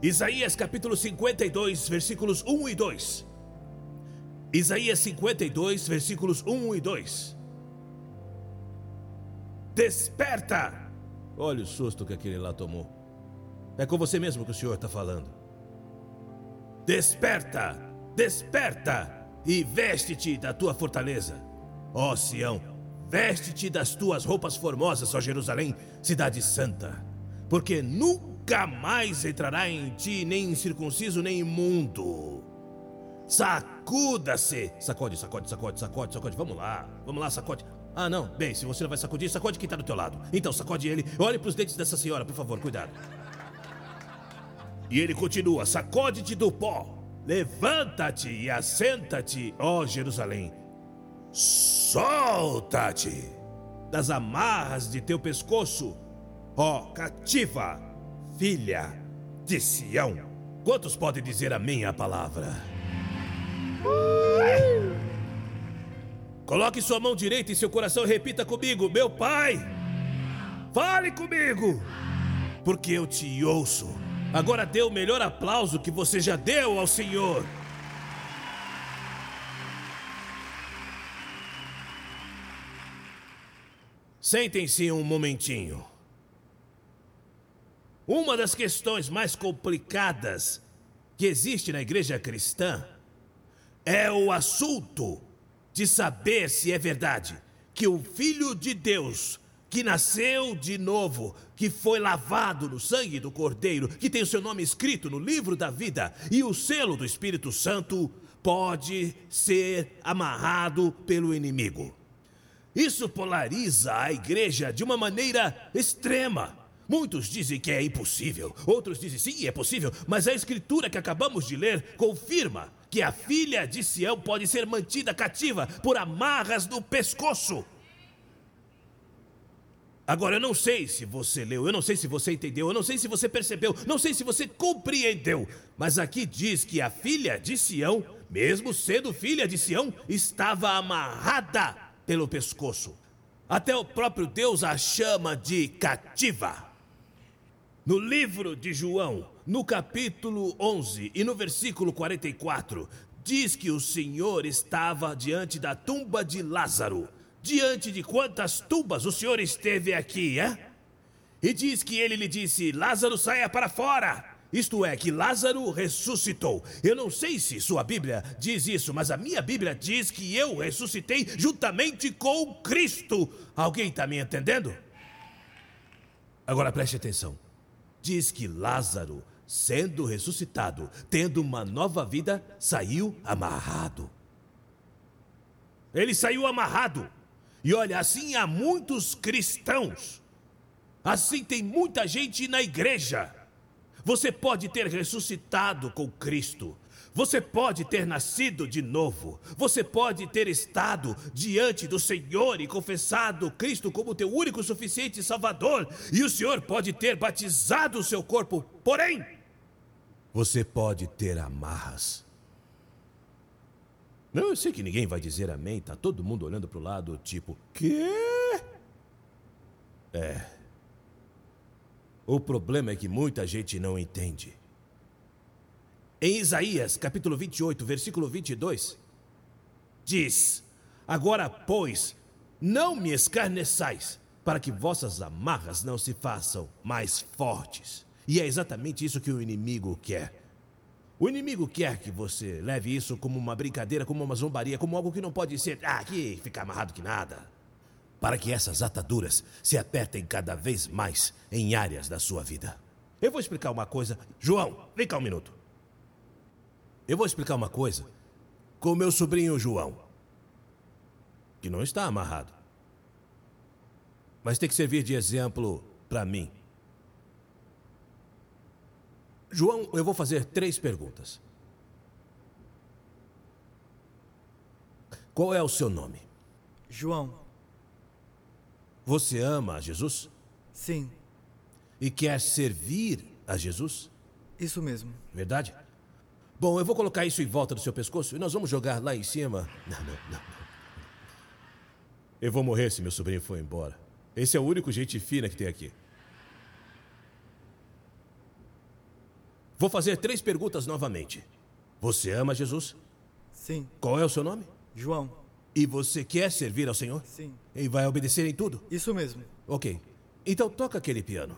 Isaías capítulo 52, versículos 1 e 2. Isaías 52, versículos 1 e 2. Desperta! Olha o susto que aquele lá tomou. É com você mesmo que o Senhor está falando. Desperta! Desperta! E veste-te da tua fortaleza. Ó Sião, veste-te das tuas roupas formosas, ó Jerusalém, cidade santa. Porque nunca mais entrará em ti nem incircunciso nem imundo. Sacuda-se! Sacode, sacode, sacode, sacode, sacode. Vamos lá, vamos lá, sacode. Ah, não. Bem, se você não vai sacudir, sacode quem está do teu lado. Então, sacode ele. Olhe para os dentes dessa senhora, por favor, cuidado. E ele continua: Sacode-te do pó. Levanta-te e assenta-te, ó Jerusalém. Solta-te das amarras de teu pescoço, ó cativa, filha de Sião. Quantos podem dizer amém à palavra? Coloque sua mão direita em seu coração e repita comigo: Meu Pai, fale comigo, porque eu te ouço. Agora dê o melhor aplauso que você já deu ao Senhor. Sentem-se um momentinho. Uma das questões mais complicadas que existe na igreja cristã é o assunto de saber se é verdade que o Filho de Deus, que nasceu de novo, que foi lavado no sangue do Cordeiro, que tem o seu nome escrito no livro da vida e o selo do Espírito Santo, pode ser amarrado pelo inimigo. Isso polariza a igreja de uma maneira extrema. Muitos dizem que é impossível, outros dizem sim, é possível, mas a escritura que acabamos de ler confirma que a filha de Sião pode ser mantida cativa por amarras no pescoço. Agora, eu não sei se você leu, eu não sei se você entendeu, eu não sei se você percebeu, não sei se você compreendeu, mas aqui diz que a filha de Sião, mesmo sendo filha de Sião, estava amarrada pelo pescoço. Até o próprio Deus a chama de cativa. No livro de João, no capítulo 11 e no versículo 44, diz que o Senhor estava diante da tumba de Lázaro. Diante de quantas tumbas o Senhor esteve aqui, é? E diz que ele lhe disse: Lázaro, saia para fora. Isto é, que Lázaro ressuscitou. Eu não sei se sua Bíblia diz isso, mas a minha Bíblia diz que eu ressuscitei juntamente com Cristo. Alguém está me entendendo? Agora preste atenção. Diz que Lázaro, sendo ressuscitado, tendo uma nova vida, saiu amarrado. Ele saiu amarrado. E olha, assim há muitos cristãos. Assim tem muita gente na igreja. Você pode ter ressuscitado com Cristo. Você pode ter nascido de novo. Você pode ter estado diante do Senhor e confessado Cristo como teu único suficiente Salvador. E o Senhor pode ter batizado o seu corpo. Porém, você pode ter amarras. Não, eu sei que ninguém vai dizer amém. Tá todo mundo olhando para o lado, tipo, quê? É. O problema é que muita gente não entende. Em Isaías, capítulo 28, versículo 22, diz: Agora, pois, não me escarneçais, para que vossas amarras não se façam mais fortes. E é exatamente isso que o inimigo quer. O inimigo quer que você leve isso como uma brincadeira, como uma zombaria, como algo que não pode ser, ah, que ficar amarrado que nada. Para que essas ataduras se apertem cada vez mais em áreas da sua vida. Eu vou explicar uma coisa. João, vem cá um minuto. Eu vou explicar uma coisa com meu sobrinho João, que não está amarrado, mas tem que servir de exemplo para mim. João, eu vou fazer três perguntas. Qual é o seu nome? João, Você ama a Jesus sim, e quer servir a Jesus? isso mesmo. Verdade? Bom, eu vou colocar isso em volta do seu pescoço e nós vamos jogar lá em cima. Não, não, não. Eu vou morrer se meu sobrinho for embora. Esse é o único gente fina que tem aqui. Vou fazer três perguntas novamente. Você ama Jesus? Sim. Qual é o seu nome? João. E você quer servir ao Senhor? Sim. E vai obedecer em tudo? Isso mesmo. Ok. Então toca aquele piano.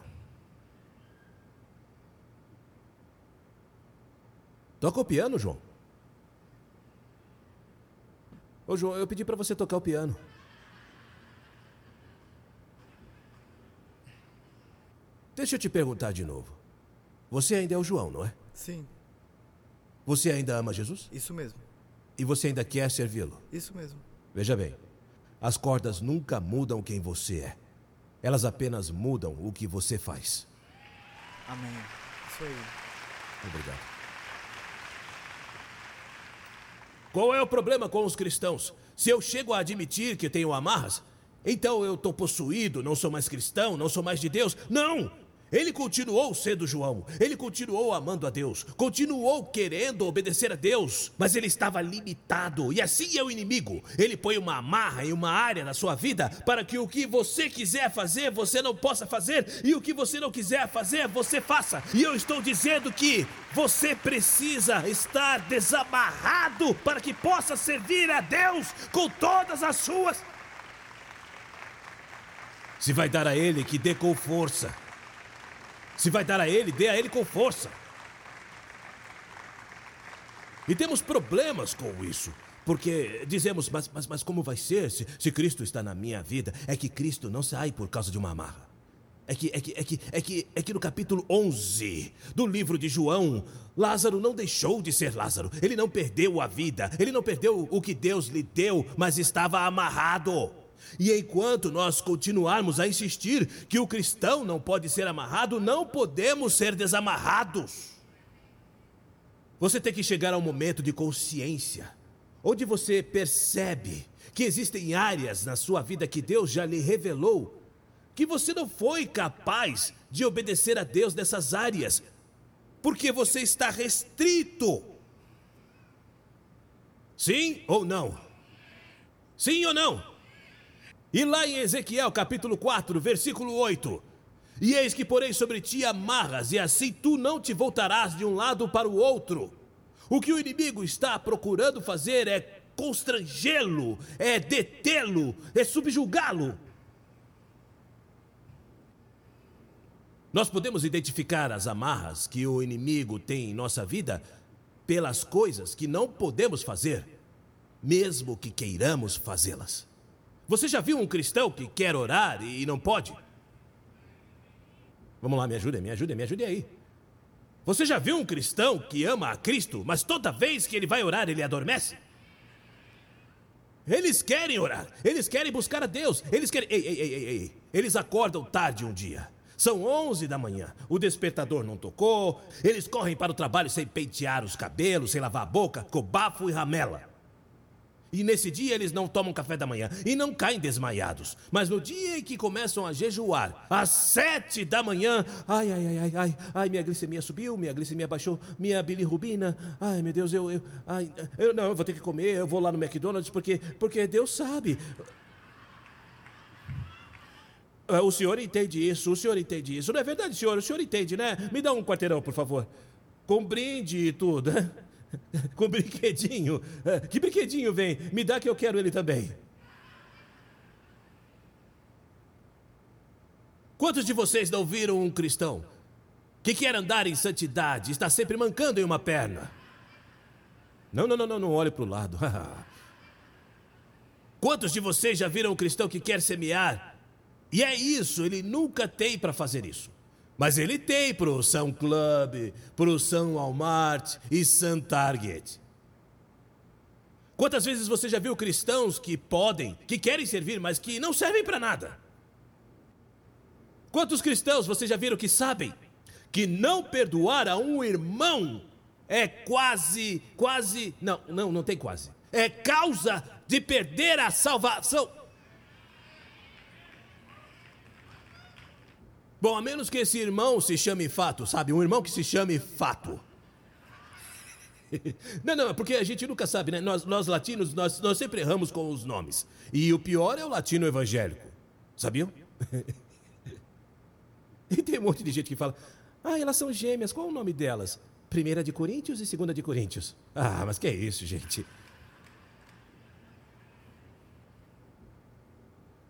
Toca o piano, João. Ô, João, eu pedi para você tocar o piano. Deixa eu te perguntar de novo. Você ainda é o João, não é? Sim. Você ainda ama Jesus? Isso mesmo. E você ainda quer servi-lo? Isso mesmo. Veja bem, as cordas nunca mudam quem você é. Elas apenas mudam o que você faz. Amém. Isso aí. Obrigado. Qual é o problema com os cristãos? Se eu chego a admitir que tenho amarras, então eu estou possuído, não sou mais cristão, não sou mais de Deus? Não! Ele continuou sendo João, ele continuou amando a Deus, continuou querendo obedecer a Deus, mas ele estava limitado, e assim é o inimigo. Ele põe uma amarra em uma área da sua vida para que o que você quiser fazer, você não possa fazer, e o que você não quiser fazer, você faça. E eu estou dizendo que você precisa estar desamarrado para que possa servir a Deus com todas as suas. Se vai dar a Ele, que dê com força. Se vai dar a ele, dê a ele com força. E temos problemas com isso. Porque dizemos, mas, mas, mas como vai ser se, se Cristo está na minha vida? É que Cristo não sai por causa de uma amarra. É que, é, que, é, que, é, que, é que no capítulo 11 do livro de João, Lázaro não deixou de ser Lázaro. Ele não perdeu a vida. Ele não perdeu o que Deus lhe deu, mas estava amarrado. E enquanto nós continuarmos a insistir que o cristão não pode ser amarrado, não podemos ser desamarrados. Você tem que chegar ao momento de consciência, onde você percebe que existem áreas na sua vida que Deus já lhe revelou que você não foi capaz de obedecer a Deus nessas áreas, porque você está restrito. Sim ou não? Sim ou não? E lá em Ezequiel capítulo 4, versículo 8: E eis que porei sobre ti amarras, e assim tu não te voltarás de um lado para o outro. O que o inimigo está procurando fazer é constrangê-lo, é detê-lo, é subjugá-lo. Nós podemos identificar as amarras que o inimigo tem em nossa vida pelas coisas que não podemos fazer, mesmo que queiramos fazê-las. Você já viu um cristão que quer orar e não pode? Vamos lá, me ajude, me ajude, me ajude aí. Você já viu um cristão que ama a Cristo, mas toda vez que ele vai orar, ele adormece? Eles querem orar, eles querem buscar a Deus, eles querem. Ei, ei, ei, ei. Eles acordam tarde um dia. São 11 da manhã, o despertador não tocou, eles correm para o trabalho sem pentear os cabelos, sem lavar a boca, com bafo e ramela. E nesse dia eles não tomam café da manhã e não caem desmaiados. Mas no dia em que começam a jejuar, às sete da manhã, ai, ai, ai, ai, ai, ai, minha glicemia subiu, minha glicemia baixou, minha bilirrubina, ai, meu Deus, eu, eu, ai, eu não, eu vou ter que comer, eu vou lá no McDonald's porque, porque Deus sabe. Ah, o senhor entende isso, o senhor entende isso. Não é verdade, senhor? O senhor entende, né? Me dá um quarteirão, por favor. Com brinde e tudo. com brinquedinho. É, que brinquedinho vem? Me dá que eu quero ele também. Quantos de vocês não viram um cristão que quer andar em santidade, está sempre mancando em uma perna? Não, não, não, não, não olhe para o lado. Quantos de vocês já viram um cristão que quer semear? E é isso, ele nunca tem para fazer isso. Mas ele tem para o São Club, para o São Walmart e Sun Target. Quantas vezes você já viu cristãos que podem, que querem servir, mas que não servem para nada? Quantos cristãos você já viram que sabem que não perdoar a um irmão é quase, quase, não, não, não tem quase. É causa de perder a salvação. Bom, a menos que esse irmão se chame Fato, sabe? Um irmão que se chame Fato. Não, não, porque a gente nunca sabe, né? Nós, nós latinos, nós, nós sempre erramos com os nomes. E o pior é o latino evangélico. Sabiam? E tem um monte de gente que fala: Ah, elas são gêmeas, qual é o nome delas? Primeira de Coríntios e segunda de Coríntios. Ah, mas que é isso, gente?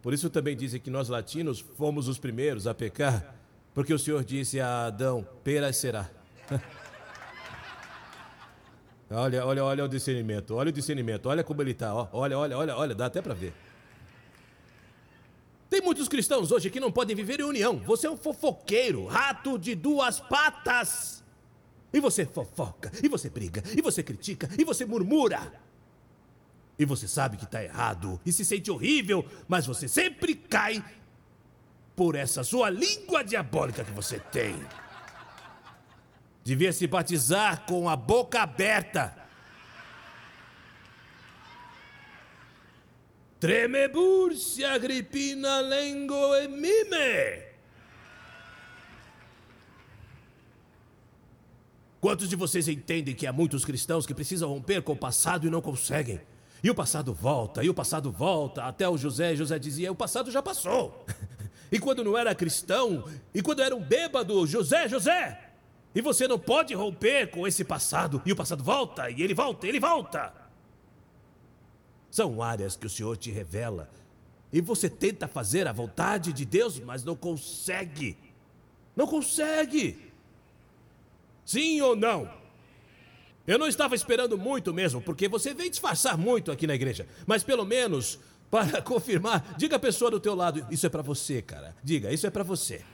Por isso também dizem que nós latinos fomos os primeiros a pecar, porque o Senhor disse a Adão: pera será. olha, olha, olha o discernimento, olha o discernimento, olha como ele está, olha, olha, olha, olha, dá até para ver. Tem muitos cristãos hoje que não podem viver em união. Você é um fofoqueiro, rato de duas patas. E você fofoca, e você briga, e você critica, e você murmura. E você sabe que está errado e se sente horrível, mas você sempre cai por essa sua língua diabólica que você tem. Devia se batizar com a boca aberta. Tremebur Agripina Lengo e Mime. Quantos de vocês entendem que há muitos cristãos que precisam romper com o passado e não conseguem? E o passado volta, e o passado volta, até o José. José dizia: o passado já passou. e quando não era cristão, e quando era um bêbado, José, José. E você não pode romper com esse passado, e o passado volta, e ele volta, ele volta. São áreas que o Senhor te revela, e você tenta fazer a vontade de Deus, mas não consegue. Não consegue. Sim ou não? Eu não estava esperando muito mesmo, porque você veio disfarçar muito aqui na igreja. Mas pelo menos, para confirmar, diga a pessoa do teu lado, isso é para você, cara. Diga, isso é para você.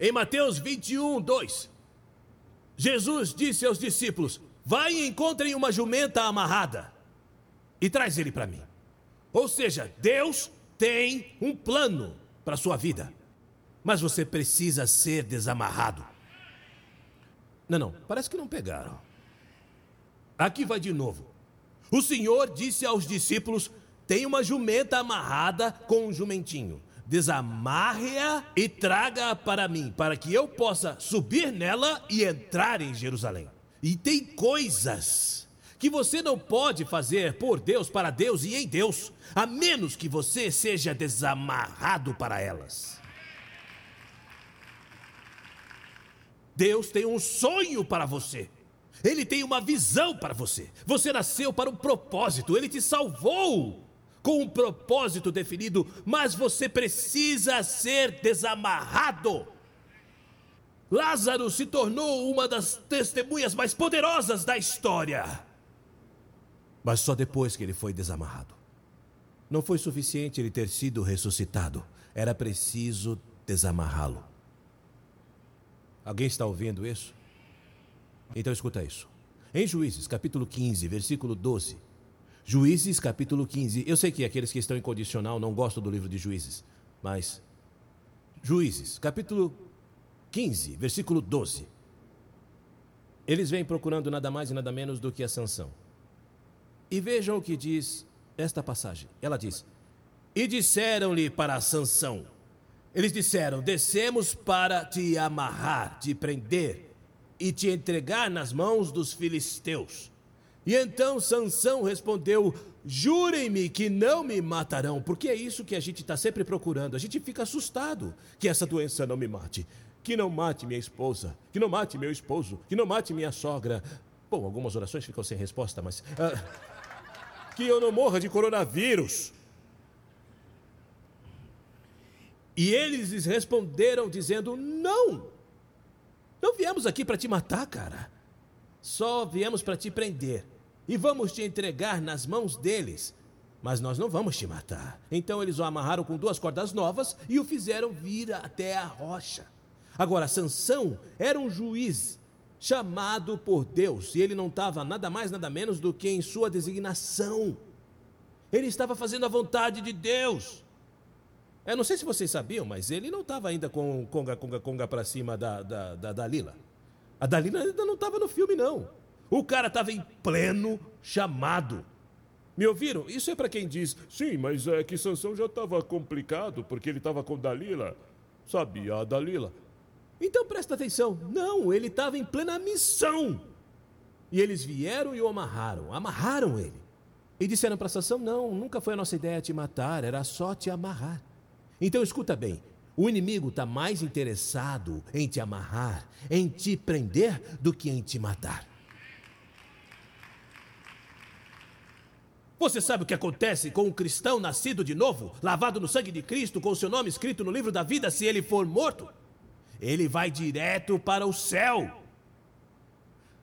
Em Mateus 21, 2, Jesus disse aos discípulos: Vai e encontrem uma jumenta amarrada e traz ele para mim. Ou seja, Deus tem um plano para a sua vida mas você precisa ser desamarrado. Não, não, parece que não pegaram. Aqui vai de novo. O Senhor disse aos discípulos: tem uma jumenta amarrada com um jumentinho. Desamarre-a e traga-a para mim, para que eu possa subir nela e entrar em Jerusalém. E tem coisas que você não pode fazer por Deus, para Deus e em Deus, a menos que você seja desamarrado para elas. Deus tem um sonho para você. Ele tem uma visão para você. Você nasceu para um propósito. Ele te salvou com um propósito definido, mas você precisa ser desamarrado. Lázaro se tornou uma das testemunhas mais poderosas da história. Mas só depois que ele foi desamarrado. Não foi suficiente ele ter sido ressuscitado, era preciso desamarrá-lo. Alguém está ouvindo isso? Então escuta isso. Em Juízes, capítulo 15, versículo 12. Juízes, capítulo 15. Eu sei que aqueles que estão em condicional não gostam do livro de Juízes, mas. Juízes, capítulo 15, versículo 12. Eles vêm procurando nada mais e nada menos do que a sanção. E vejam o que diz esta passagem. Ela diz: E disseram-lhe para a sanção: eles disseram: Descemos para te amarrar, te prender e te entregar nas mãos dos filisteus. E então Sansão respondeu: Jurem-me que não me matarão, porque é isso que a gente está sempre procurando. A gente fica assustado que essa doença não me mate, que não mate minha esposa, que não mate meu esposo, que não mate minha sogra. Bom, algumas orações ficam sem resposta, mas. Uh, que eu não morra de coronavírus. E eles lhes responderam dizendo: Não, não viemos aqui para te matar, cara. Só viemos para te prender. E vamos te entregar nas mãos deles. Mas nós não vamos te matar. Então eles o amarraram com duas cordas novas e o fizeram vir até a rocha. Agora, Sansão era um juiz chamado por Deus, e ele não estava nada mais, nada menos do que em sua designação. Ele estava fazendo a vontade de Deus. Eu não sei se vocês sabiam, mas ele não estava ainda com conga, conga, conga para cima da, da, da Dalila. A Dalila ainda não estava no filme, não. O cara estava em pleno chamado. Me ouviram? Isso é para quem diz, sim, mas é que Sansão já estava complicado porque ele estava com Dalila. Sabia a Dalila. Então presta atenção. Não, ele estava em plena missão. E eles vieram e o amarraram. Amarraram ele. E disseram para Sansão: Não, nunca foi a nossa ideia te matar, era só te amarrar. Então escuta bem: O inimigo está mais interessado em te amarrar, em te prender, do que em te matar. Você sabe o que acontece com um cristão nascido de novo, lavado no sangue de Cristo, com seu nome escrito no livro da vida, se ele for morto? Ele vai direto para o céu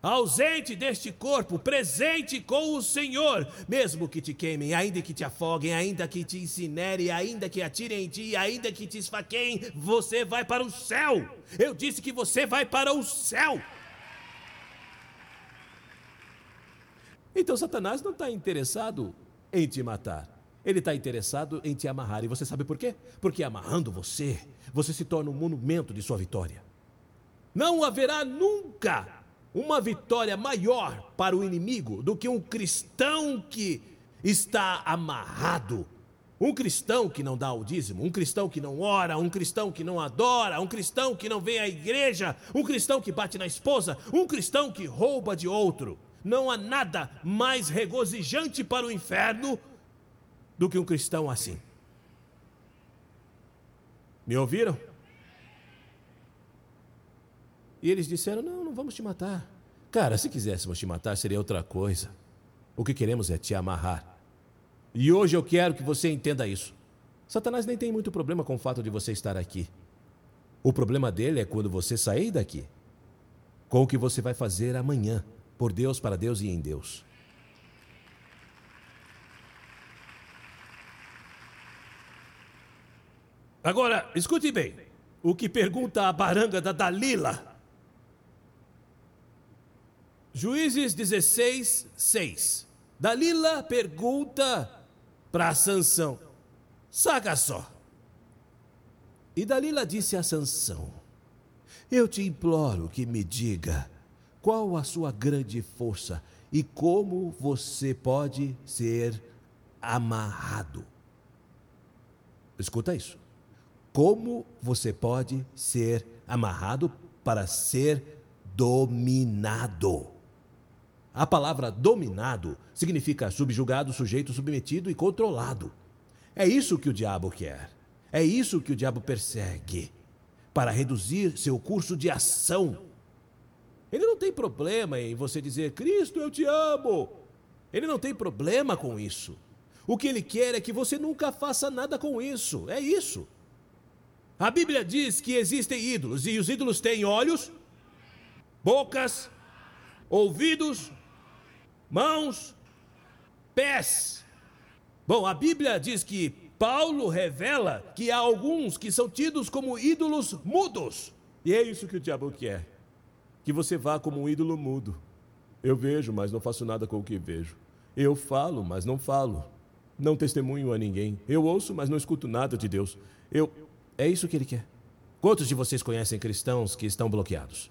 ausente deste corpo, presente com o Senhor, mesmo que te queimem, ainda que te afoguem, ainda que te incinerem, ainda que atirem em ti, ainda que te esfaqueiem, você vai para o céu. Eu disse que você vai para o céu. Então Satanás não está interessado em te matar. Ele está interessado em te amarrar. E você sabe por quê? Porque amarrando você, você se torna um monumento de sua vitória. Não haverá nunca uma vitória maior para o inimigo do que um cristão que está amarrado. Um cristão que não dá o dízimo, um cristão que não ora, um cristão que não adora, um cristão que não vem à igreja, um cristão que bate na esposa, um cristão que rouba de outro. Não há nada mais regozijante para o inferno do que um cristão assim. Me ouviram? E eles disseram: Não, não vamos te matar. Cara, se quiséssemos te matar, seria outra coisa. O que queremos é te amarrar. E hoje eu quero que você entenda isso. Satanás nem tem muito problema com o fato de você estar aqui. O problema dele é quando você sair daqui. Com o que você vai fazer amanhã, por Deus, para Deus e em Deus. Agora, escute bem. O que pergunta a baranga da Dalila Juízes 16, 6. Dalila pergunta para Sansão: Saca só. E Dalila disse a Sansão: Eu te imploro que me diga qual a sua grande força e como você pode ser amarrado. Escuta isso. Como você pode ser amarrado para ser dominado? A palavra dominado significa subjugado, sujeito, submetido e controlado. É isso que o diabo quer. É isso que o diabo persegue para reduzir seu curso de ação. Ele não tem problema em você dizer, Cristo, eu te amo. Ele não tem problema com isso. O que ele quer é que você nunca faça nada com isso. É isso. A Bíblia diz que existem ídolos e os ídolos têm olhos, bocas, ouvidos, mãos, pés. Bom, a Bíblia diz que Paulo revela que há alguns que são tidos como ídolos mudos. E é isso que o diabo quer: que você vá como um ídolo mudo. Eu vejo, mas não faço nada com o que vejo. Eu falo, mas não falo. Não testemunho a ninguém. Eu ouço, mas não escuto nada de Deus. Eu. É isso que ele quer. Quantos de vocês conhecem cristãos que estão bloqueados?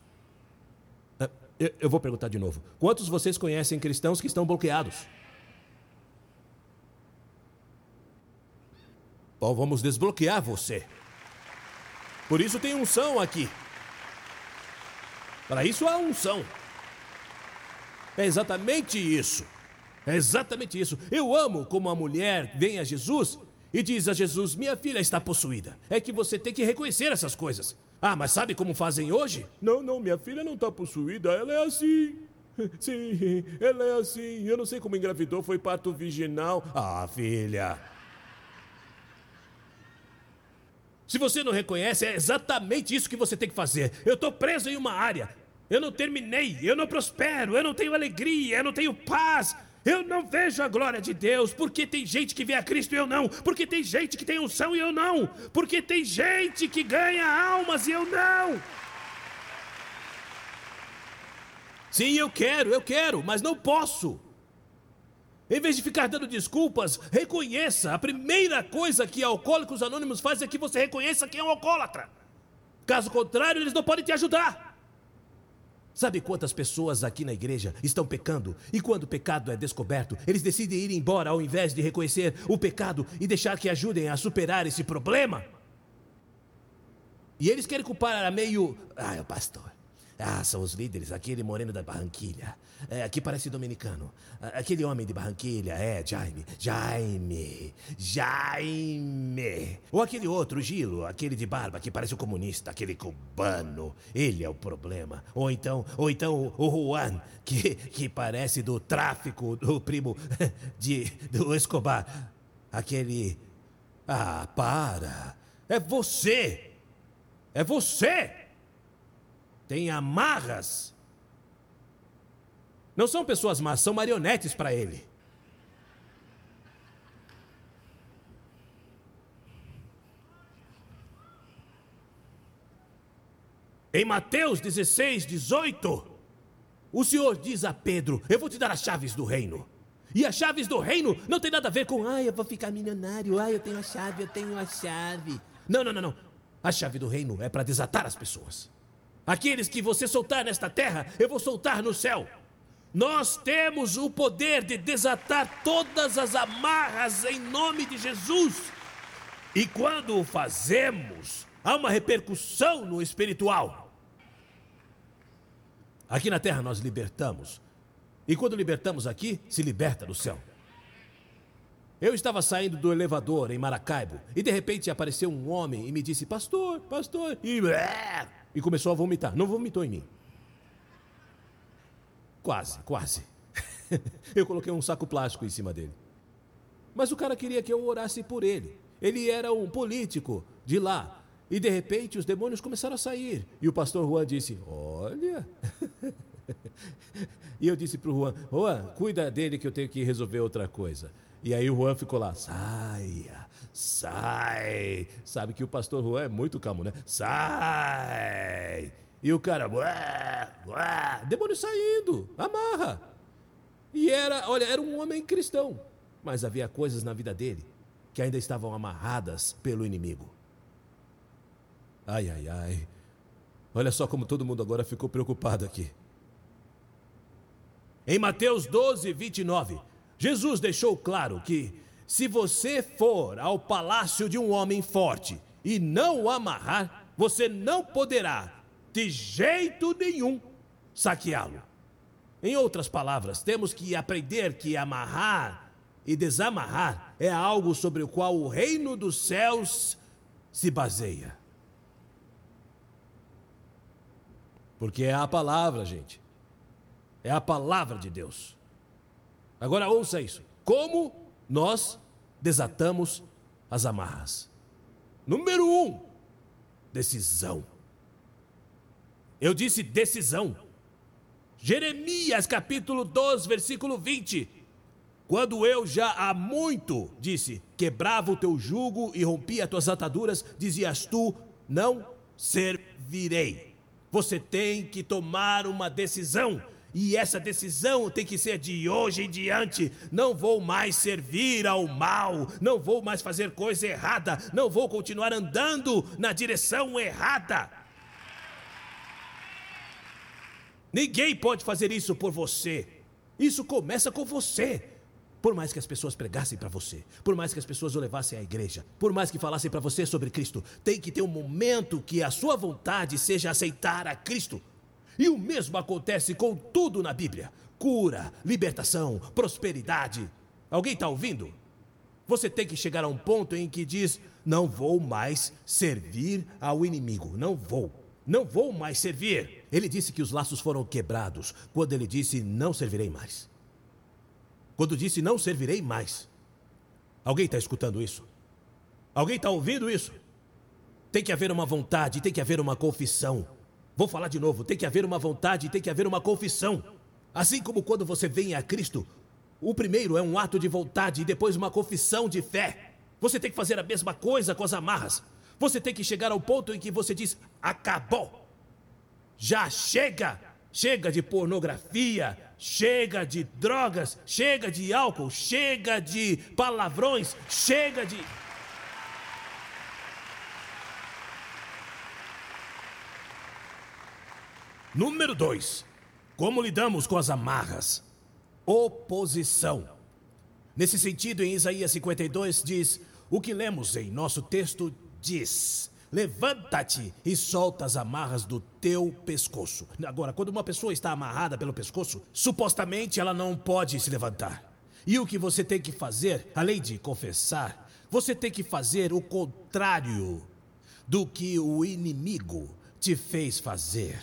Eu, eu vou perguntar de novo. Quantos vocês conhecem cristãos que estão bloqueados? Bom, vamos desbloquear você. Por isso tem unção aqui. Para isso há unção. É exatamente isso. É exatamente isso. Eu amo como a mulher vem a Jesus e diz a Jesus: Minha filha está possuída. É que você tem que reconhecer essas coisas. Ah, mas sabe como fazem hoje? Não, não, minha filha não está possuída, ela é assim. Sim, ela é assim. Eu não sei como engravidou, foi parto virginal. Ah, filha. Se você não reconhece, é exatamente isso que você tem que fazer. Eu estou preso em uma área. Eu não terminei, eu não prospero, eu não tenho alegria, eu não tenho paz. Eu não vejo a glória de Deus, porque tem gente que vê a Cristo e eu não, porque tem gente que tem unção e eu não, porque tem gente que ganha almas e eu não. Sim, eu quero, eu quero, mas não posso. Em vez de ficar dando desculpas, reconheça. A primeira coisa que Alcoólicos Anônimos faz é que você reconheça quem é um alcoólatra. Caso contrário, eles não podem te ajudar. Sabe quantas pessoas aqui na igreja estão pecando? E quando o pecado é descoberto, eles decidem ir embora ao invés de reconhecer o pecado e deixar que ajudem a superar esse problema? E eles querem culpar a meio. Ah, pastor. Ah, são os líderes, aquele moreno da Barranquilha. É, que parece dominicano. Ah, Aquele homem de Barranquilha, é, Jaime. Jaime. Jaime. Ou aquele outro, Gilo, aquele de barba, que parece um comunista, aquele cubano. Ele é o problema. Ou então, ou então o Juan, que, que parece do tráfico, do primo de, do Escobar. Aquele. Ah, para. É você. É você. Tem amarras. Não são pessoas más, são marionetes para ele. Em Mateus 16, 18, o Senhor diz a Pedro: Eu vou te dar as chaves do reino. E as chaves do reino não tem nada a ver com, ai, eu vou ficar milionário, ai, eu tenho a chave, eu tenho a chave. Não, não, não, não. A chave do reino é para desatar as pessoas. Aqueles que você soltar nesta terra, eu vou soltar no céu. Nós temos o poder de desatar todas as amarras em nome de Jesus. E quando o fazemos, há uma repercussão no espiritual. Aqui na terra nós libertamos. E quando libertamos aqui, se liberta no céu. Eu estava saindo do elevador em Maracaibo e de repente apareceu um homem e me disse: Pastor, pastor, e, e começou a vomitar. Não vomitou em mim. Quase, quase. Eu coloquei um saco plástico em cima dele. Mas o cara queria que eu orasse por ele. Ele era um político de lá. E de repente os demônios começaram a sair. E o pastor Juan disse: Olha. e eu disse para o Juan: Juan, cuida dele que eu tenho que resolver outra coisa. E aí o Juan ficou lá: Saia, sai. Sabe que o pastor Juan é muito calmo, né? Sai. E o cara, ué, ué, demônio saindo, amarra. E era, olha, era um homem cristão, mas havia coisas na vida dele que ainda estavam amarradas pelo inimigo. Ai, ai, ai. Olha só como todo mundo agora ficou preocupado aqui. Em Mateus 12, 29, Jesus deixou claro que se você for ao palácio de um homem forte e não o amarrar, você não poderá, de jeito nenhum, saqueá-lo. Em outras palavras, temos que aprender que amarrar e desamarrar é algo sobre o qual o reino dos céus se baseia. Porque é a palavra, gente. É a palavra de Deus. Agora ouça isso. Como nós desatamos as amarras? Número um, decisão. Eu disse decisão. Jeremias capítulo 12, versículo 20. Quando eu já há muito, disse, quebrava o teu jugo e rompia as tuas ataduras, dizias tu, não servirei. Você tem que tomar uma decisão. E essa decisão tem que ser de hoje em diante. Não vou mais servir ao mal, não vou mais fazer coisa errada, não vou continuar andando na direção errada. Ninguém pode fazer isso por você. Isso começa com você. Por mais que as pessoas pregassem para você, por mais que as pessoas o levassem à igreja, por mais que falassem para você sobre Cristo, tem que ter um momento que a sua vontade seja aceitar a Cristo. E o mesmo acontece com tudo na Bíblia: cura, libertação, prosperidade. Alguém está ouvindo? Você tem que chegar a um ponto em que diz: Não vou mais servir ao inimigo. Não vou. Não vou mais servir. Ele disse que os laços foram quebrados quando ele disse: Não servirei mais. Quando disse: Não servirei mais. Alguém está escutando isso? Alguém está ouvindo isso? Tem que haver uma vontade, tem que haver uma confissão. Vou falar de novo: tem que haver uma vontade, tem que haver uma confissão. Assim como quando você vem a Cristo, o primeiro é um ato de vontade e depois uma confissão de fé. Você tem que fazer a mesma coisa com as amarras. Você tem que chegar ao ponto em que você diz: acabou. Já chega. Chega de pornografia, chega de drogas, chega de álcool, chega de palavrões, chega de. Número 2. Como lidamos com as amarras? Oposição. Nesse sentido, em Isaías 52 diz: O que lemos em nosso texto diz: Levanta-te e solta as amarras do teu pescoço. Agora, quando uma pessoa está amarrada pelo pescoço, supostamente ela não pode se levantar. E o que você tem que fazer, além de confessar, você tem que fazer o contrário do que o inimigo te fez fazer.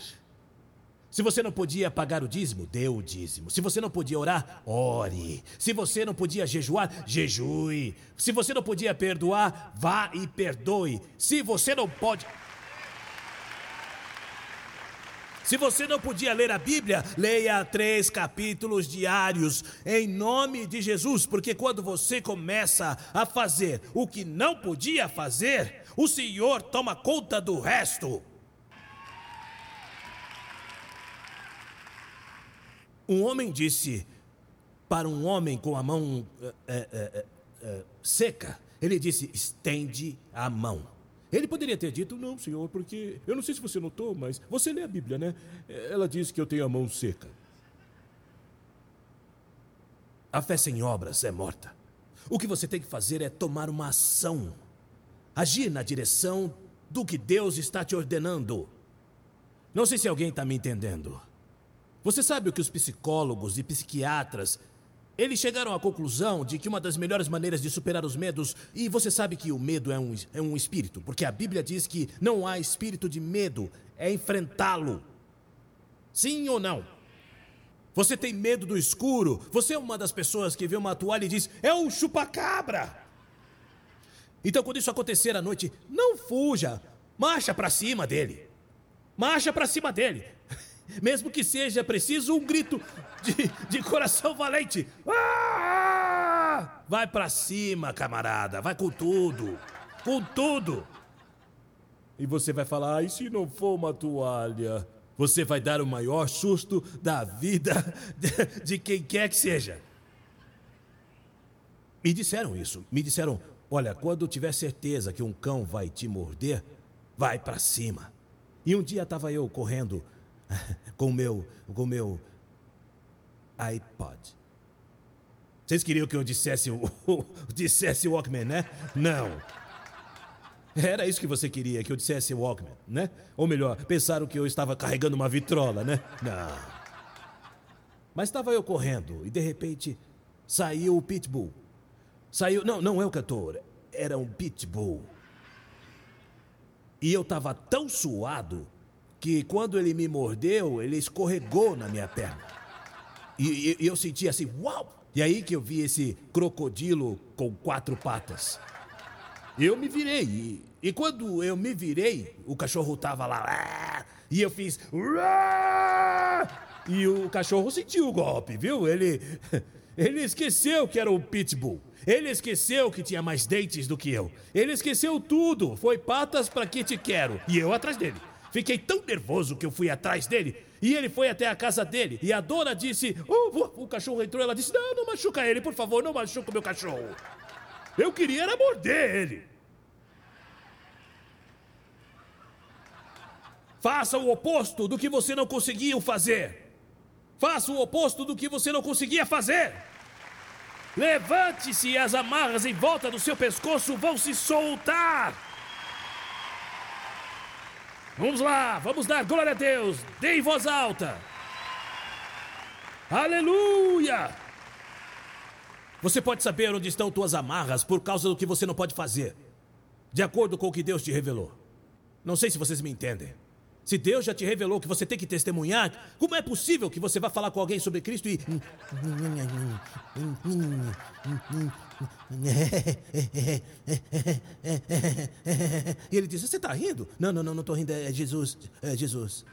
Se você não podia pagar o dízimo, dê o dízimo. Se você não podia orar, ore. Se você não podia jejuar, jejue. Se você não podia perdoar, vá e perdoe. Se você não pode. Se você não podia ler a Bíblia, leia três capítulos diários, em nome de Jesus, porque quando você começa a fazer o que não podia fazer, o Senhor toma conta do resto. Um homem disse para um homem com a mão é, é, seca: ele disse, estende a mão. Ele poderia ter dito, não, senhor, porque eu não sei se você notou, mas você lê a Bíblia, né? Ela diz que eu tenho a mão seca. A fé sem obras é morta. O que você tem que fazer é tomar uma ação, agir na direção do que Deus está te ordenando. Não sei se alguém está me entendendo. Você sabe o que os psicólogos e psiquiatras eles chegaram à conclusão de que uma das melhores maneiras de superar os medos, e você sabe que o medo é um, é um espírito, porque a Bíblia diz que não há espírito de medo, é enfrentá-lo. Sim ou não? Você tem medo do escuro? Você é uma das pessoas que vê uma toalha e diz: é um chupacabra. Então, quando isso acontecer à noite, não fuja, marcha para cima dele. Marcha para cima dele. Mesmo que seja preciso um grito de, de coração valente. Ah! Vai para cima, camarada. Vai com tudo. Com tudo. E você vai falar: e se não for uma toalha? Você vai dar o maior susto da vida de, de quem quer que seja. Me disseram isso. Me disseram: olha, quando tiver certeza que um cão vai te morder, vai para cima. E um dia estava eu correndo com o meu, com meu iPod. Vocês queriam que eu dissesse o, dissesse Walkman, né? Não. Era isso que você queria, que eu dissesse Walkman, né? Ou melhor, pensaram que eu estava carregando uma vitrola, né? Não. Mas estava eu correndo e de repente saiu o Pitbull. Saiu, não, não é o cantor, era um Pitbull. E eu estava tão suado que quando ele me mordeu, ele escorregou na minha perna. E, e, eu senti assim, uau! E aí que eu vi esse crocodilo com quatro patas. Eu me virei. E, e quando eu me virei, o cachorro tava lá. E eu fiz. E o cachorro sentiu o golpe, viu? Ele. Ele esqueceu que era o pitbull. Ele esqueceu que tinha mais dentes do que eu. Ele esqueceu tudo. Foi patas para que te quero. E eu atrás dele. Fiquei tão nervoso que eu fui atrás dele e ele foi até a casa dele. E a dona disse: oh, o cachorro entrou. Ela disse: Não, não machuca ele, por favor, não machuca o meu cachorro. Eu queria era morder ele. Faça o oposto do que você não conseguiu fazer. Faça o oposto do que você não conseguia fazer. Levante-se e as amarras em volta do seu pescoço vão se soltar. Vamos lá, vamos dar glória a Deus. Dê em voz alta. Aleluia! Você pode saber onde estão tuas amarras por causa do que você não pode fazer, de acordo com o que Deus te revelou. Não sei se vocês me entendem. Se Deus já te revelou que você tem que testemunhar, como é possível que você vá falar com alguém sobre Cristo e. E ele diz: Você está rindo? Não, não, não, não estou rindo, é Jesus. É Jesus.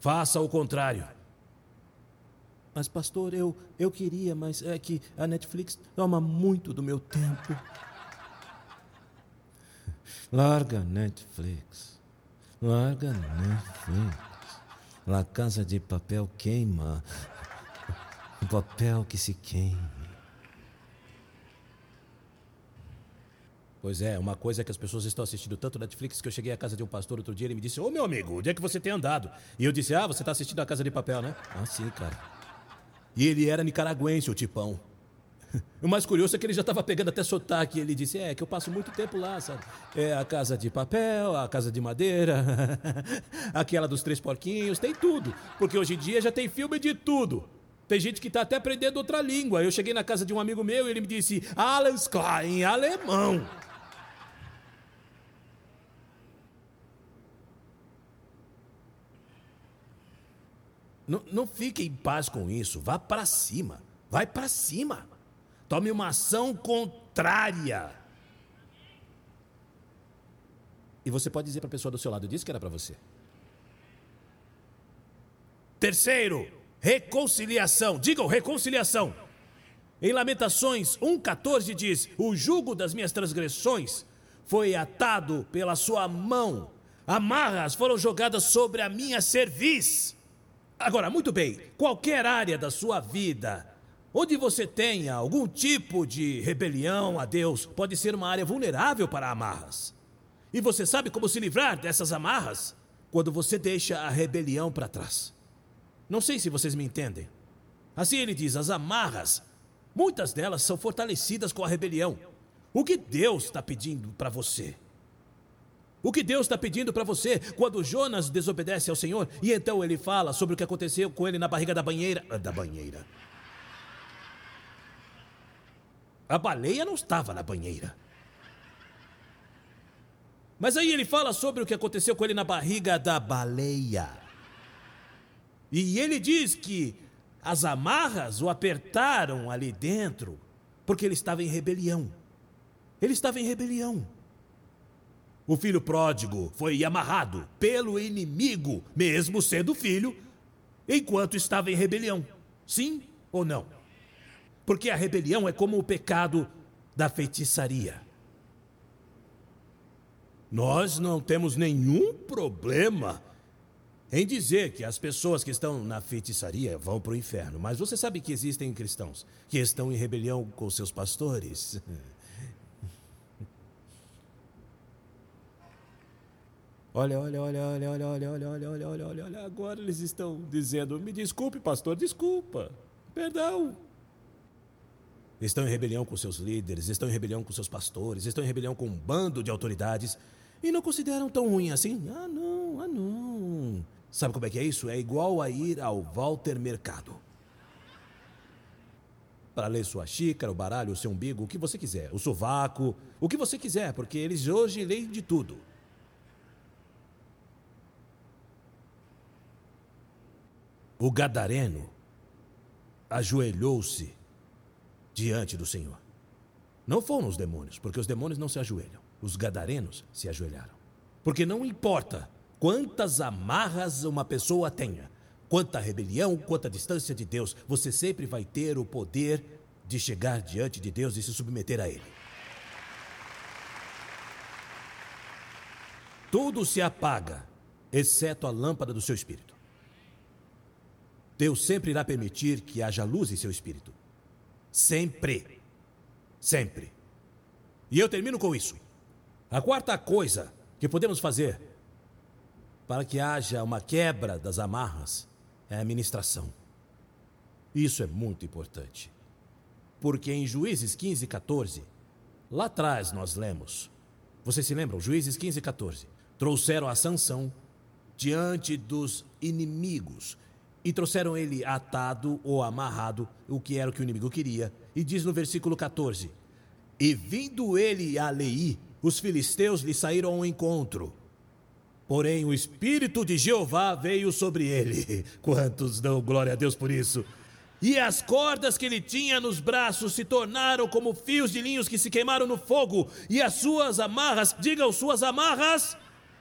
Faça o contrário. Mas, pastor, eu, eu queria, mas é que a Netflix toma muito do meu tempo. Larga Netflix. Larga Netflix. La Casa de Papel queima. O papel que se queima. Pois é, uma coisa é que as pessoas estão assistindo tanto Netflix que eu cheguei à casa de um pastor outro dia e ele me disse: Ô meu amigo, onde é que você tem andado? E eu disse: Ah, você está assistindo a Casa de Papel, né? Ah, sim, cara. E ele era nicaragüense, o tipão. O mais curioso é que ele já estava pegando até sotaque. Ele disse: É, que eu passo muito tempo lá, sabe? É a casa de papel, a casa de madeira, aquela dos três porquinhos, tem tudo. Porque hoje em dia já tem filme de tudo. Tem gente que está até aprendendo outra língua. Eu cheguei na casa de um amigo meu e ele me disse: Alles Klein, alemão. Não, não fique em paz com isso. Vá para cima. Vai para cima. Tome uma ação contrária. E você pode dizer para a pessoa do seu lado: disse que era para você. Terceiro, reconciliação. Digam reconciliação. Em Lamentações 1,14 diz: O jugo das minhas transgressões foi atado pela sua mão, amarras foram jogadas sobre a minha cerviz. Agora, muito bem, qualquer área da sua vida onde você tenha algum tipo de rebelião a Deus, pode ser uma área vulnerável para amarras. E você sabe como se livrar dessas amarras? Quando você deixa a rebelião para trás. Não sei se vocês me entendem. Assim ele diz: as amarras, muitas delas são fortalecidas com a rebelião. O que Deus está pedindo para você? O que Deus está pedindo para você quando Jonas desobedece ao Senhor e então ele fala sobre o que aconteceu com ele na barriga da banheira. Ah, da banheira. A baleia não estava na banheira. Mas aí ele fala sobre o que aconteceu com ele na barriga da baleia. E ele diz que as amarras o apertaram ali dentro porque ele estava em rebelião. Ele estava em rebelião. O filho pródigo foi amarrado pelo inimigo, mesmo sendo filho, enquanto estava em rebelião. Sim ou não? Porque a rebelião é como o pecado da feitiçaria. Nós não temos nenhum problema em dizer que as pessoas que estão na feitiçaria vão para o inferno, mas você sabe que existem cristãos que estão em rebelião com seus pastores. Olha, olha, olha, olha, olha, olha, olha, olha, olha, olha, olha, olha. Agora eles estão dizendo: me desculpe, pastor, desculpa. Perdão. Estão em rebelião com seus líderes, estão em rebelião com seus pastores, estão em rebelião com um bando de autoridades e não consideram tão ruim assim. Ah, não, ah, não. Sabe como é que é isso? É igual a ir ao Walter Mercado. Para ler sua xícara, o baralho, o seu umbigo, o que você quiser, o sovaco, o que você quiser, porque eles hoje leem de tudo. O gadareno ajoelhou-se diante do Senhor. Não foram os demônios, porque os demônios não se ajoelham. Os gadarenos se ajoelharam. Porque não importa quantas amarras uma pessoa tenha, quanta rebelião, quanta distância de Deus, você sempre vai ter o poder de chegar diante de Deus e se submeter a Ele. Tudo se apaga, exceto a lâmpada do seu espírito. Deus sempre irá permitir que haja luz em seu espírito. Sempre. Sempre. E eu termino com isso. A quarta coisa que podemos fazer para que haja uma quebra das amarras é a administração. Isso é muito importante. Porque em Juízes 15 14, lá atrás nós lemos, vocês se lembram? Juízes 15 14, trouxeram a Sansão diante dos inimigos e trouxeram ele atado ou amarrado, o que era o que o inimigo queria. E diz no versículo 14: E vindo ele a Leí, os filisteus lhe saíram ao encontro. Porém, o Espírito de Jeová veio sobre ele. Quantos dão glória a Deus por isso? E as cordas que ele tinha nos braços se tornaram como fios de linhos que se queimaram no fogo, e as suas amarras, digam suas amarras,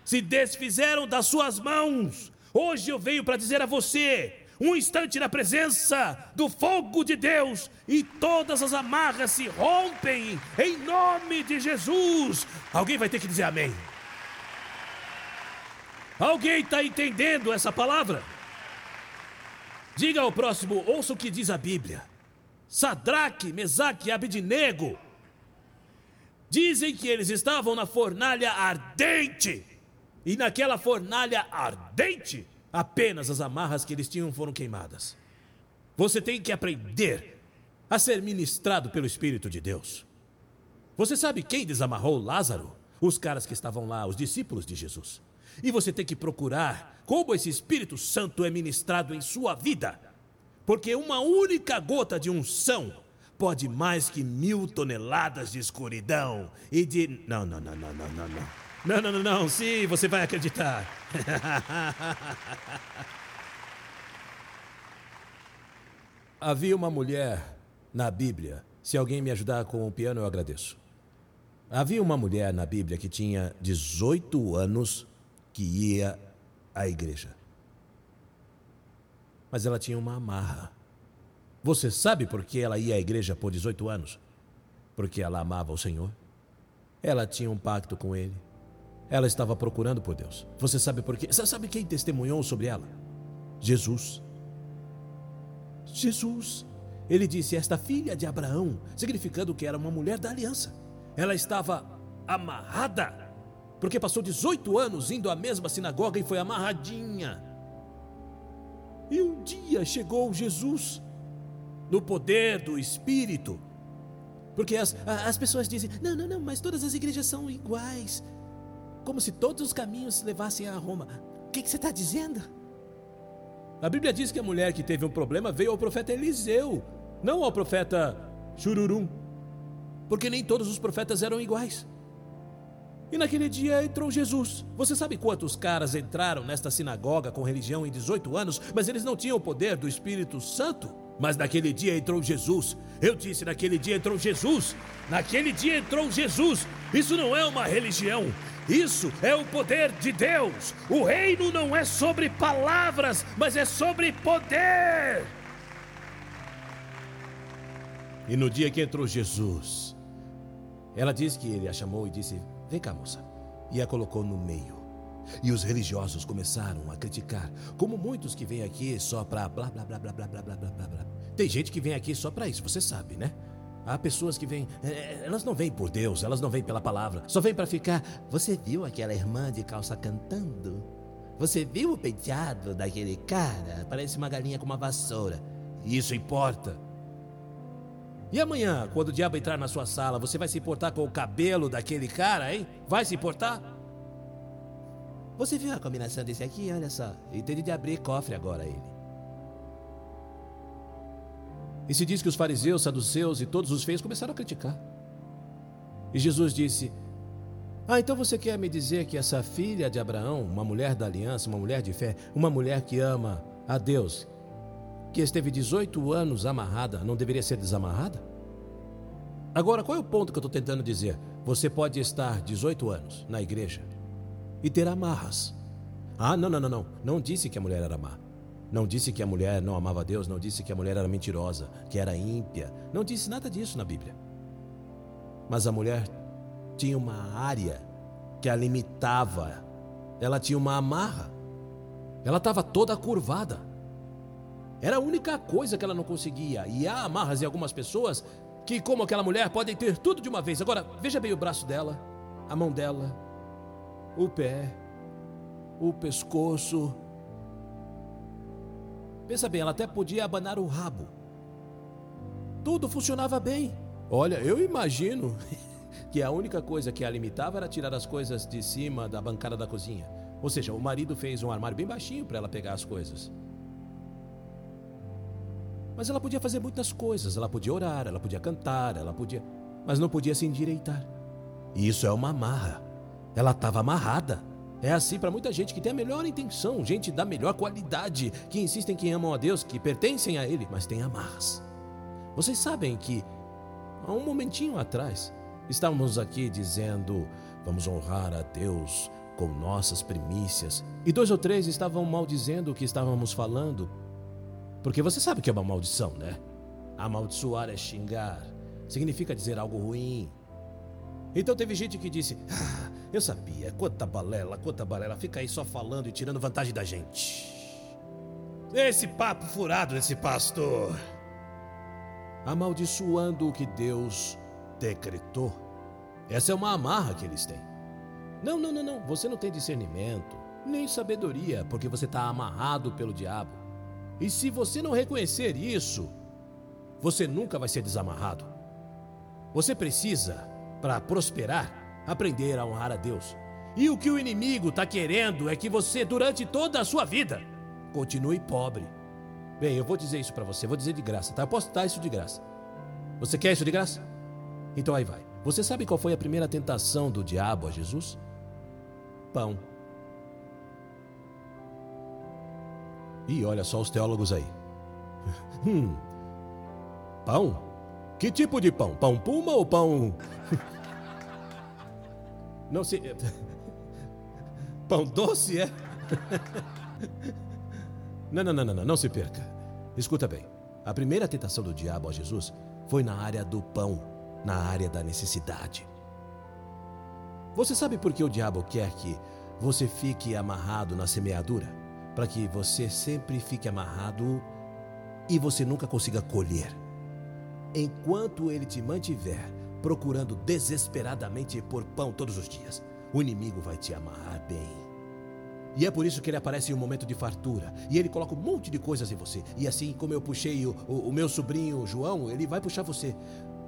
se desfizeram das suas mãos. Hoje eu venho para dizer a você: um instante na presença do fogo de Deus e todas as amarras se rompem em nome de Jesus. Alguém vai ter que dizer amém. Alguém está entendendo essa palavra? Diga ao próximo, ouça o que diz a Bíblia. Sadraque, Mesaque e Abidnego dizem que eles estavam na fornalha ardente. E naquela fornalha ardente, apenas as amarras que eles tinham foram queimadas. Você tem que aprender a ser ministrado pelo Espírito de Deus. Você sabe quem desamarrou Lázaro? Os caras que estavam lá, os discípulos de Jesus. E você tem que procurar como esse Espírito Santo é ministrado em sua vida. Porque uma única gota de unção pode mais que mil toneladas de escuridão e de. Não, não, não, não, não, não, não. Não, não, não, não. Sim, você vai acreditar. Havia uma mulher na Bíblia. Se alguém me ajudar com o piano, eu agradeço. Havia uma mulher na Bíblia que tinha 18 anos que ia à igreja. Mas ela tinha uma amarra. Você sabe por que ela ia à igreja por 18 anos? Porque ela amava o Senhor. Ela tinha um pacto com Ele. Ela estava procurando por Deus. Você sabe por quê? Sabe quem testemunhou sobre ela? Jesus. Jesus. Ele disse: Esta filha de Abraão, significando que era uma mulher da aliança. Ela estava amarrada, porque passou 18 anos indo à mesma sinagoga e foi amarradinha. E um dia chegou Jesus, no poder do Espírito. Porque as, as pessoas dizem: não, não, não, mas todas as igrejas são iguais. Como se todos os caminhos levassem a Roma. O que, que você está dizendo? A Bíblia diz que a mulher que teve um problema veio ao profeta Eliseu, não ao profeta Chururum. Porque nem todos os profetas eram iguais. E naquele dia entrou Jesus. Você sabe quantos caras entraram nesta sinagoga com religião em 18 anos, mas eles não tinham o poder do Espírito Santo? Mas naquele dia entrou Jesus. Eu disse: naquele dia entrou Jesus. Naquele dia entrou Jesus. Isso não é uma religião. Isso é o poder de Deus. O reino não é sobre palavras, mas é sobre poder. E no dia que entrou Jesus, ela disse que ele a chamou e disse: Vem cá, moça. E a colocou no meio. E os religiosos começaram a criticar, como muitos que vêm aqui só para blá blá blá blá blá blá blá blá blá. Tem gente que vem aqui só para isso, você sabe, né? Há pessoas que vêm, elas não vêm por Deus, elas não vêm pela palavra, só vêm para ficar. Você viu aquela irmã de calça cantando? Você viu o penteado daquele cara? Parece uma galinha com uma vassoura. Isso importa. E amanhã, quando o diabo entrar na sua sala, você vai se importar com o cabelo daquele cara, hein? Vai se importar? Você viu a combinação desse aqui? Olha só. Entende de abrir cofre agora ele. E se diz que os fariseus, saduceus e todos os feios começaram a criticar. E Jesus disse: Ah, então você quer me dizer que essa filha de Abraão, uma mulher da aliança, uma mulher de fé, uma mulher que ama a Deus, que esteve 18 anos amarrada, não deveria ser desamarrada? Agora, qual é o ponto que eu estou tentando dizer? Você pode estar 18 anos na igreja e ter amarras. Ah, não, não, não, não. Não disse que a mulher era má. Não disse que a mulher não amava Deus. Não disse que a mulher era mentirosa, que era ímpia. Não disse nada disso na Bíblia. Mas a mulher tinha uma área que a limitava. Ela tinha uma amarra. Ela estava toda curvada. Era a única coisa que ela não conseguia. E há amarras em algumas pessoas que, como aquela mulher, podem ter tudo de uma vez. Agora, veja bem o braço dela, a mão dela, o pé, o pescoço. Pensa bem, ela até podia abanar o rabo. Tudo funcionava bem. Olha, eu imagino que a única coisa que a limitava era tirar as coisas de cima da bancada da cozinha. Ou seja, o marido fez um armário bem baixinho para ela pegar as coisas. Mas ela podia fazer muitas coisas. Ela podia orar, ela podia cantar, ela podia. Mas não podia se endireitar. E isso é uma amarra. Ela estava amarrada. É assim para muita gente que tem a melhor intenção, gente da melhor qualidade, que insistem que amam a Deus, que pertencem a Ele, mas tem amarras. Vocês sabem que, há um momentinho atrás, estávamos aqui dizendo: vamos honrar a Deus com nossas primícias. E dois ou três estavam maldizendo o que estávamos falando, porque você sabe que é uma maldição, né? Amaldiçoar é xingar, significa dizer algo ruim. Então teve gente que disse: Ah, eu sabia, quanta balela, quanta balela, fica aí só falando e tirando vantagem da gente. Esse papo furado desse pastor. Amaldiçoando o que Deus decretou. Essa é uma amarra que eles têm. Não, não, não, não. Você não tem discernimento, nem sabedoria, porque você está amarrado pelo diabo. E se você não reconhecer isso, você nunca vai ser desamarrado. Você precisa, para prosperar, aprender a honrar a Deus. E o que o inimigo está querendo é que você, durante toda a sua vida, continue pobre. Bem, eu vou dizer isso para você, vou dizer de graça, tá? Eu posso dar isso de graça. Você quer isso de graça? Então aí vai. Você sabe qual foi a primeira tentação do diabo a Jesus? Pão. E olha só os teólogos aí. Hum. Pão? Que tipo de pão? Pão puma ou pão. Não se. Pão doce, é? Não, não, não, não, não, não se perca. Escuta bem. A primeira tentação do diabo a Jesus foi na área do pão, na área da necessidade. Você sabe por que o diabo quer que você fique amarrado na semeadura? Para que você sempre fique amarrado e você nunca consiga colher. Enquanto ele te mantiver procurando desesperadamente por pão todos os dias, o inimigo vai te amarrar bem. E é por isso que ele aparece em um momento de fartura. E ele coloca um monte de coisas em você. E assim como eu puxei o, o, o meu sobrinho João, ele vai puxar você.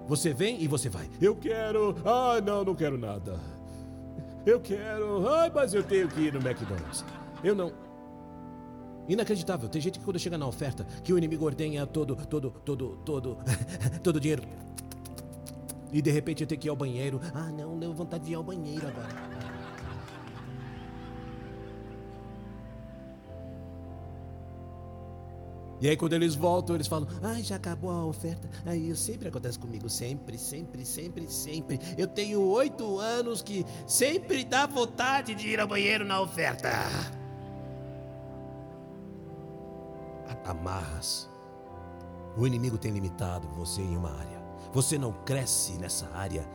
Você vem e você vai. Eu quero. Ah, não, não quero nada. Eu quero. Ai, mas eu tenho que ir no McDonald's. Eu não. Inacreditável. Tem gente que quando chega na oferta, que o inimigo ordenha todo, todo, todo, todo, todo o dinheiro. E de repente eu tenho que ir ao banheiro. Ah, não, deu vontade de ir ao banheiro agora. E aí quando eles voltam, eles falam: "Ai, já acabou a oferta". Aí sempre acontece comigo, sempre, sempre, sempre, sempre. Eu tenho oito anos que sempre dá vontade de ir ao banheiro na oferta. Amarras. O inimigo tem limitado você em uma área. Você não cresce nessa área.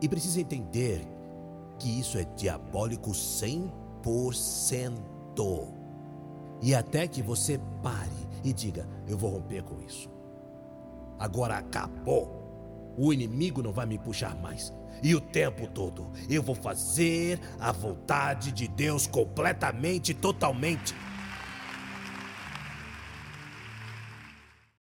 E precisa entender que isso é diabólico 100% e até que você pare e diga: Eu vou romper com isso. Agora acabou. O inimigo não vai me puxar mais. E o tempo todo eu vou fazer a vontade de Deus completamente, totalmente.